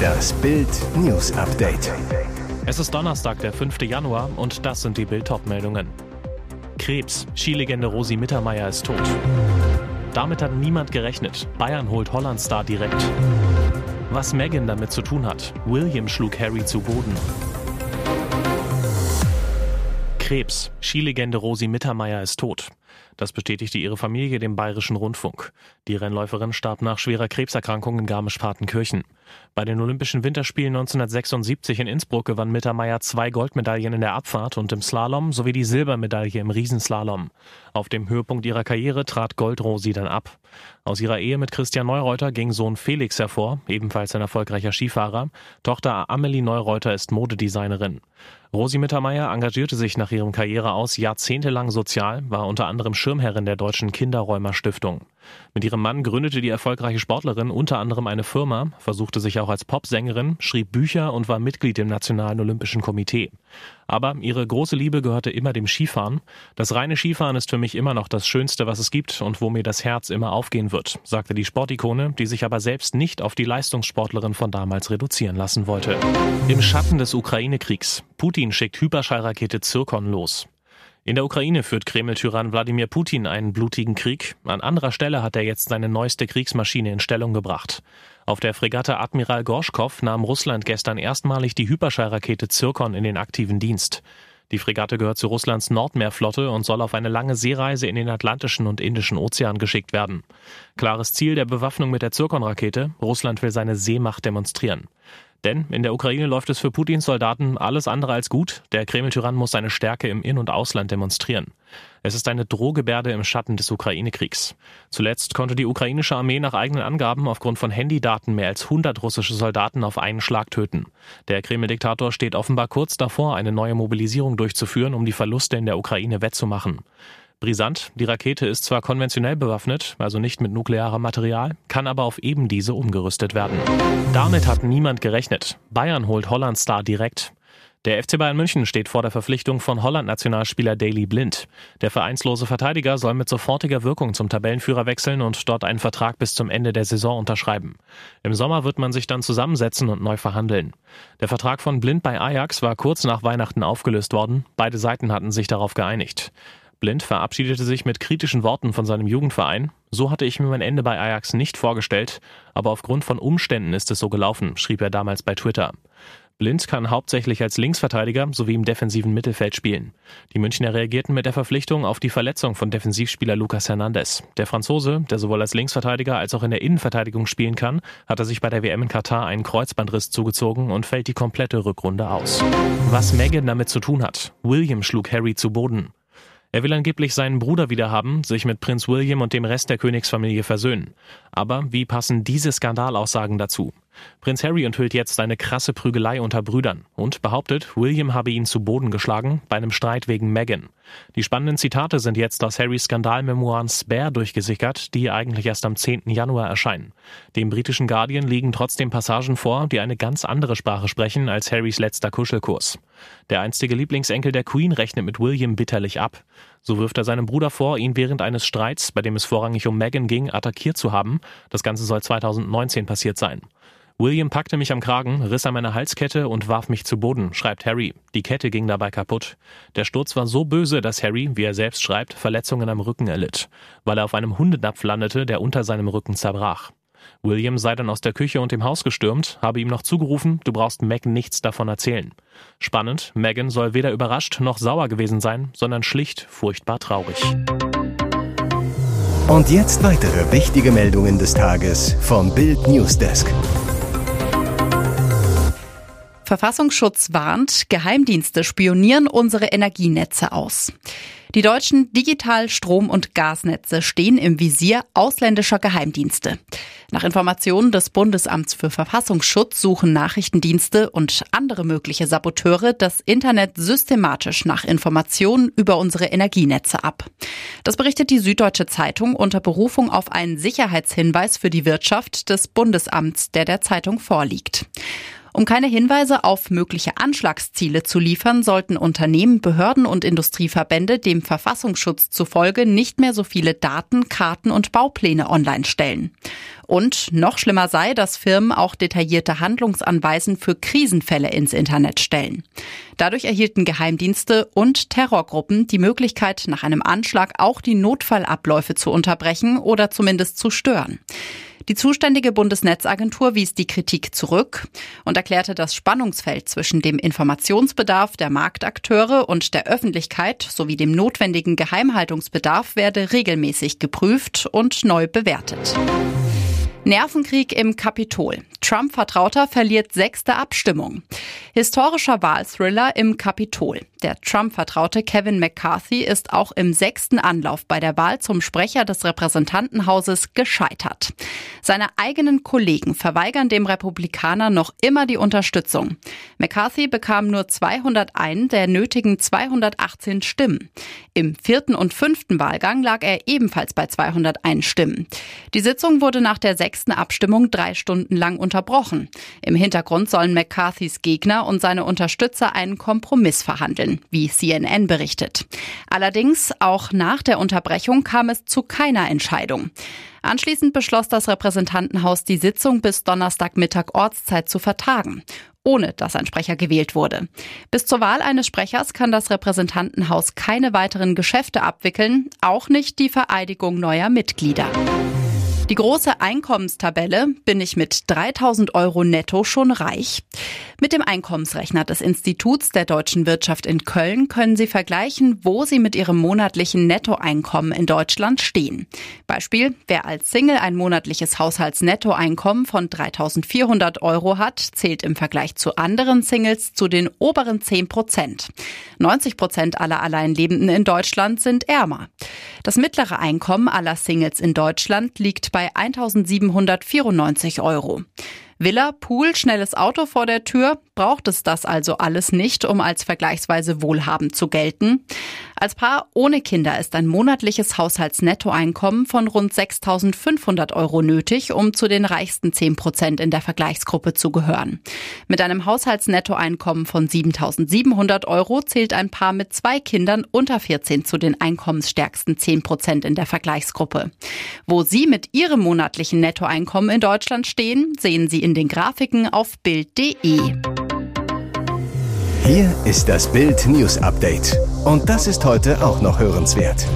Das Bild News Update. Es ist Donnerstag, der 5. Januar und das sind die Bild meldungen Krebs. Skilegende Rosi Mittermeier ist tot. Damit hat niemand gerechnet. Bayern holt Holland-Star direkt. Was Meghan damit zu tun hat. William schlug Harry zu Boden. Krebs. Skilegende Rosi Mittermeier ist tot. Das bestätigte ihre Familie dem Bayerischen Rundfunk. Die Rennläuferin starb nach schwerer Krebserkrankung in Garmisch-Partenkirchen. Bei den Olympischen Winterspielen 1976 in Innsbruck gewann Mittermeier zwei Goldmedaillen in der Abfahrt und im Slalom sowie die Silbermedaille im Riesenslalom. Auf dem Höhepunkt ihrer Karriere trat Goldrosi dann ab. Aus ihrer Ehe mit Christian Neureuter ging Sohn Felix hervor, ebenfalls ein erfolgreicher Skifahrer. Tochter Amelie Neureuter ist Modedesignerin. Rosi Mittermeier engagierte sich nach ihrem Karriereaus jahrzehntelang sozial, war unter anderem Schirmherrin der Deutschen Kinderräumer Stiftung. Mit ihrem Mann gründete die erfolgreiche Sportlerin unter anderem eine Firma, versuchte sich auch als Popsängerin, schrieb Bücher und war Mitglied im Nationalen Olympischen Komitee. Aber ihre große Liebe gehörte immer dem Skifahren. Das reine Skifahren ist für mich immer noch das Schönste, was es gibt und wo mir das Herz immer aufgehen wird, sagte die Sportikone, die sich aber selbst nicht auf die Leistungssportlerin von damals reduzieren lassen wollte. Im Schatten des Ukraine-Kriegs. Putin schickt Hyperschallrakete Zirkon los. In der Ukraine führt Kreml-Tyrann Wladimir Putin einen blutigen Krieg. An anderer Stelle hat er jetzt seine neueste Kriegsmaschine in Stellung gebracht. Auf der Fregatte Admiral Gorschkow nahm Russland gestern erstmalig die Hyperschallrakete Zirkon in den aktiven Dienst. Die Fregatte gehört zu Russlands Nordmeerflotte und soll auf eine lange Seereise in den Atlantischen und Indischen Ozean geschickt werden. Klares Ziel der Bewaffnung mit der Zirkon-Rakete, Russland will seine Seemacht demonstrieren. Denn in der Ukraine läuft es für Putins Soldaten alles andere als gut. Der Kreml-Tyrann muss seine Stärke im In- und Ausland demonstrieren. Es ist eine Drohgebärde im Schatten des Ukraine-Kriegs. Zuletzt konnte die ukrainische Armee nach eigenen Angaben aufgrund von Handydaten mehr als 100 russische Soldaten auf einen Schlag töten. Der Kreml-Diktator steht offenbar kurz davor, eine neue Mobilisierung durchzuführen, um die Verluste in der Ukraine wettzumachen. Brisant, die Rakete ist zwar konventionell bewaffnet, also nicht mit nuklearem Material, kann aber auf eben diese umgerüstet werden. Damit hat niemand gerechnet. Bayern holt Holland Star direkt. Der FC Bayern München steht vor der Verpflichtung von Holland-Nationalspieler Daily Blind. Der vereinslose Verteidiger soll mit sofortiger Wirkung zum Tabellenführer wechseln und dort einen Vertrag bis zum Ende der Saison unterschreiben. Im Sommer wird man sich dann zusammensetzen und neu verhandeln. Der Vertrag von Blind bei Ajax war kurz nach Weihnachten aufgelöst worden. Beide Seiten hatten sich darauf geeinigt. Blind verabschiedete sich mit kritischen Worten von seinem Jugendverein. So hatte ich mir mein Ende bei Ajax nicht vorgestellt, aber aufgrund von Umständen ist es so gelaufen, schrieb er damals bei Twitter. Blind kann hauptsächlich als Linksverteidiger sowie im defensiven Mittelfeld spielen. Die Münchner reagierten mit der Verpflichtung auf die Verletzung von Defensivspieler Lucas Hernandez. Der Franzose, der sowohl als Linksverteidiger als auch in der Innenverteidigung spielen kann, hatte sich bei der WM in Katar einen Kreuzbandriss zugezogen und fällt die komplette Rückrunde aus. Was Megan damit zu tun hat? William schlug Harry zu Boden. Er will angeblich seinen Bruder wiederhaben, sich mit Prinz William und dem Rest der Königsfamilie versöhnen. Aber wie passen diese Skandalaussagen dazu? Prinz Harry enthüllt jetzt eine krasse Prügelei unter Brüdern und behauptet, William habe ihn zu Boden geschlagen bei einem Streit wegen Meghan. Die spannenden Zitate sind jetzt aus Harrys Skandalmemoiren Spare durchgesickert, die eigentlich erst am 10. Januar erscheinen. Dem britischen Guardian liegen trotzdem Passagen vor, die eine ganz andere Sprache sprechen als Harrys letzter Kuschelkurs. Der einstige Lieblingsenkel der Queen rechnet mit William bitterlich ab. So wirft er seinem Bruder vor, ihn während eines Streits, bei dem es vorrangig um Meghan ging, attackiert zu haben. Das Ganze soll 2019 passiert sein. William packte mich am Kragen, riss an meiner Halskette und warf mich zu Boden, schreibt Harry. Die Kette ging dabei kaputt. Der Sturz war so böse, dass Harry, wie er selbst schreibt, Verletzungen am Rücken erlitt, weil er auf einem Hundenapf landete, der unter seinem Rücken zerbrach. William sei dann aus der Küche und dem Haus gestürmt, habe ihm noch zugerufen, du brauchst Meg nichts davon erzählen. Spannend, Megan soll weder überrascht noch sauer gewesen sein, sondern schlicht furchtbar traurig. Und jetzt weitere wichtige Meldungen des Tages vom Bild Newsdesk. Verfassungsschutz warnt, Geheimdienste spionieren unsere Energienetze aus. Die deutschen Digital-, Strom- und Gasnetze stehen im Visier ausländischer Geheimdienste. Nach Informationen des Bundesamts für Verfassungsschutz suchen Nachrichtendienste und andere mögliche Saboteure das Internet systematisch nach Informationen über unsere Energienetze ab. Das berichtet die Süddeutsche Zeitung unter Berufung auf einen Sicherheitshinweis für die Wirtschaft des Bundesamts, der der Zeitung vorliegt. Um keine Hinweise auf mögliche Anschlagsziele zu liefern, sollten Unternehmen, Behörden und Industrieverbände dem Verfassungsschutz zufolge nicht mehr so viele Daten, Karten und Baupläne online stellen. Und noch schlimmer sei, dass Firmen auch detaillierte Handlungsanweisen für Krisenfälle ins Internet stellen. Dadurch erhielten Geheimdienste und Terrorgruppen die Möglichkeit, nach einem Anschlag auch die Notfallabläufe zu unterbrechen oder zumindest zu stören. Die zuständige Bundesnetzagentur wies die Kritik zurück und erklärte, das Spannungsfeld zwischen dem Informationsbedarf der Marktakteure und der Öffentlichkeit sowie dem notwendigen Geheimhaltungsbedarf werde regelmäßig geprüft und neu bewertet. Nervenkrieg im Kapitol. Trump-Vertrauter verliert sechste Abstimmung. Historischer Wahlthriller im Kapitol. Der Trump-Vertraute Kevin McCarthy ist auch im sechsten Anlauf bei der Wahl zum Sprecher des Repräsentantenhauses gescheitert. Seine eigenen Kollegen verweigern dem Republikaner noch immer die Unterstützung. McCarthy bekam nur 201 der nötigen 218 Stimmen. Im vierten und fünften Wahlgang lag er ebenfalls bei 201 Stimmen. Die Sitzung wurde nach der sechsten Abstimmung drei Stunden lang unterbrochen. Im Hintergrund sollen McCarthys Gegner und seine Unterstützer einen Kompromiss verhandeln, wie CNN berichtet. Allerdings, auch nach der Unterbrechung kam es zu keiner Entscheidung. Anschließend beschloss das Repräsentantenhaus, die Sitzung bis Donnerstagmittag Ortszeit zu vertagen ohne dass ein Sprecher gewählt wurde. Bis zur Wahl eines Sprechers kann das Repräsentantenhaus keine weiteren Geschäfte abwickeln, auch nicht die Vereidigung neuer Mitglieder. Die große Einkommenstabelle, bin ich mit 3000 Euro netto schon reich? Mit dem Einkommensrechner des Instituts der deutschen Wirtschaft in Köln können Sie vergleichen, wo Sie mit Ihrem monatlichen Nettoeinkommen in Deutschland stehen. Beispiel, wer als Single ein monatliches Haushaltsnettoeinkommen von 3400 Euro hat, zählt im Vergleich zu anderen Singles zu den oberen 10 Prozent. 90 Prozent aller Alleinlebenden in Deutschland sind ärmer. Das mittlere Einkommen aller Singles in Deutschland liegt bei 1794 Euro. Villa, Pool, schnelles Auto vor der Tür, braucht es das also alles nicht, um als vergleichsweise wohlhabend zu gelten. Als Paar ohne Kinder ist ein monatliches Haushaltsnettoeinkommen von rund 6.500 Euro nötig, um zu den reichsten 10 Prozent in der Vergleichsgruppe zu gehören. Mit einem Haushaltsnettoeinkommen von 7.700 Euro zählt ein Paar mit zwei Kindern unter 14 zu den einkommensstärksten 10 Prozent in der Vergleichsgruppe. Wo Sie mit Ihrem monatlichen Nettoeinkommen in Deutschland stehen, sehen Sie in den Grafiken auf Bild.de. Hier ist das Bild News Update. Und das ist heute auch noch hörenswert.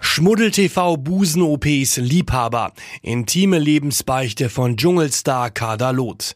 Schmuddel-TV Busen-OPs Liebhaber. Intime Lebensbeichte von Dschungelstar Kader Loth.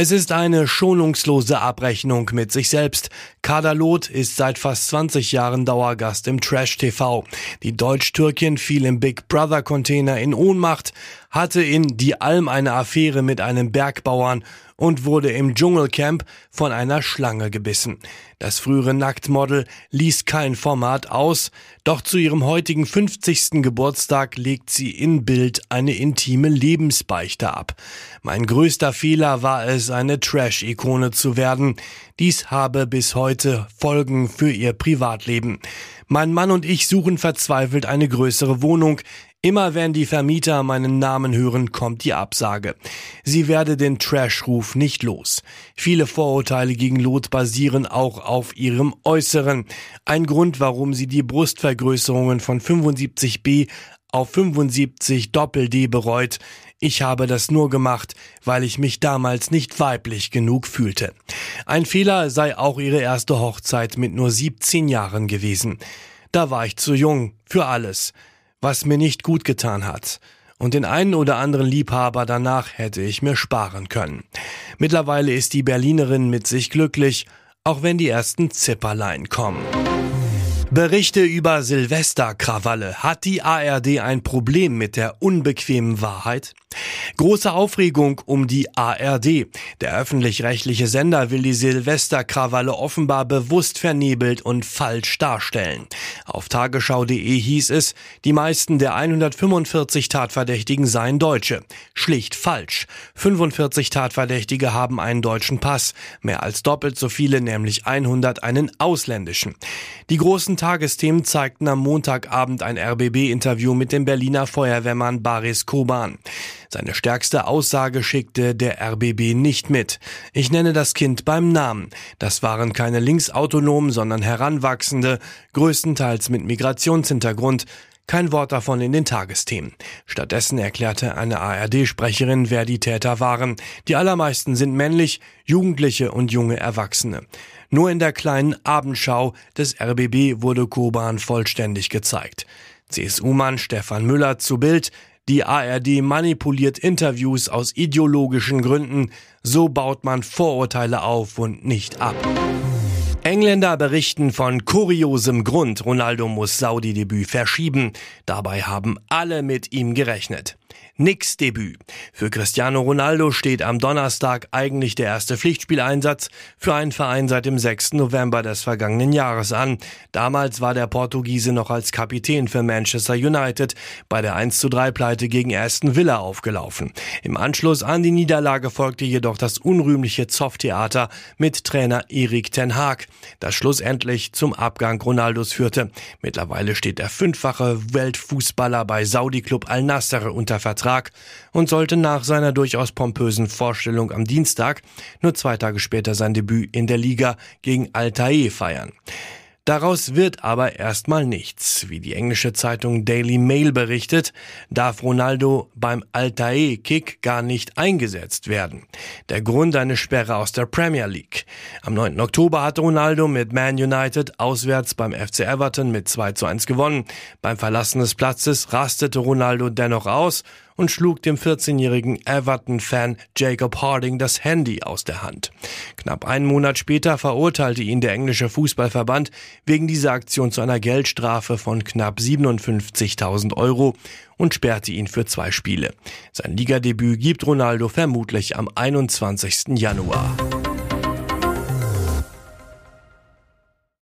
Es ist eine schonungslose Abrechnung mit sich selbst. Kader Loth ist seit fast 20 Jahren Dauergast im Trash TV. Die Deutsch-Türkin fiel im Big Brother Container in Ohnmacht, hatte in Die Alm eine Affäre mit einem Bergbauern und wurde im Dschungelcamp von einer Schlange gebissen. Das frühere Nacktmodel ließ kein Format aus, doch zu ihrem heutigen 50. Geburtstag legt sie in Bild eine intime Lebensbeichte ab. Mein größter Fehler war es, eine Trash-Ikone zu werden. Dies habe bis heute Folgen für ihr Privatleben. Mein Mann und ich suchen verzweifelt eine größere Wohnung. Immer wenn die Vermieter meinen Namen hören, kommt die Absage. Sie werde den Trash-Ruf nicht los. Viele Vorurteile gegen Lot basieren auch auf ihrem Äußeren. Ein Grund, warum sie die Brustvergrößerungen von 75b auf 75 Doppel-D bereut. Ich habe das nur gemacht, weil ich mich damals nicht weiblich genug fühlte. Ein Fehler sei auch ihre erste Hochzeit mit nur 17 Jahren gewesen. Da war ich zu jung für alles was mir nicht gut getan hat. Und den einen oder anderen Liebhaber danach hätte ich mir sparen können. Mittlerweile ist die Berlinerin mit sich glücklich, auch wenn die ersten Zipperlein kommen. Berichte über Silvesterkrawalle. Hat die ARD ein Problem mit der unbequemen Wahrheit? Große Aufregung um die ARD. Der öffentlich-rechtliche Sender will die Silvesterkrawalle offenbar bewusst vernebelt und falsch darstellen. Auf tagesschau.de hieß es, die meisten der 145 Tatverdächtigen seien Deutsche. Schlicht falsch. 45 Tatverdächtige haben einen deutschen Pass, mehr als doppelt so viele, nämlich 100 einen ausländischen. Die großen Tagesthemen zeigten am Montagabend ein RBB-Interview mit dem Berliner Feuerwehrmann Baris Koban. Seine stärkste Aussage schickte der RBB nicht mit. Ich nenne das Kind beim Namen. Das waren keine Linksautonomen, sondern Heranwachsende, größtenteils mit Migrationshintergrund, kein Wort davon in den Tagesthemen. Stattdessen erklärte eine ARD-Sprecherin, wer die Täter waren. Die allermeisten sind männlich, Jugendliche und junge Erwachsene. Nur in der kleinen Abendschau des RBB wurde Koban vollständig gezeigt. CSU-Mann Stefan Müller zu Bild, die ARD manipuliert Interviews aus ideologischen Gründen, so baut man Vorurteile auf und nicht ab. Engländer berichten von kuriosem Grund, Ronaldo muss Saudi-Debüt verschieben. Dabei haben alle mit ihm gerechnet. Nix Debüt. Für Cristiano Ronaldo steht am Donnerstag eigentlich der erste Pflichtspieleinsatz für einen Verein seit dem 6. November des vergangenen Jahres an. Damals war der Portugiese noch als Kapitän für Manchester United bei der 1 zu 3 Pleite gegen Aston Villa aufgelaufen. Im Anschluss an die Niederlage folgte jedoch das unrühmliche Zoff-Theater mit Trainer Erik Ten Haag, das schlussendlich zum Abgang Ronaldos führte. Mittlerweile steht der fünffache Weltfußballer bei Saudi-Club Al-Nassr unter Vertrag und sollte nach seiner durchaus pompösen Vorstellung am Dienstag nur zwei Tage später sein Debüt in der Liga gegen Altair feiern. Daraus wird aber erstmal nichts. Wie die englische Zeitung Daily Mail berichtet, darf Ronaldo beim Altair-Kick gar nicht eingesetzt werden. Der Grund eine Sperre aus der Premier League. Am 9. Oktober hatte Ronaldo mit Man United auswärts beim FC Everton mit 2 zu 1 gewonnen. Beim Verlassen des Platzes rastete Ronaldo dennoch aus und schlug dem 14-jährigen Everton-Fan Jacob Harding das Handy aus der Hand. Knapp einen Monat später verurteilte ihn der englische Fußballverband wegen dieser Aktion zu einer Geldstrafe von knapp 57.000 Euro und sperrte ihn für zwei Spiele. Sein Ligadebüt gibt Ronaldo vermutlich am 21. Januar.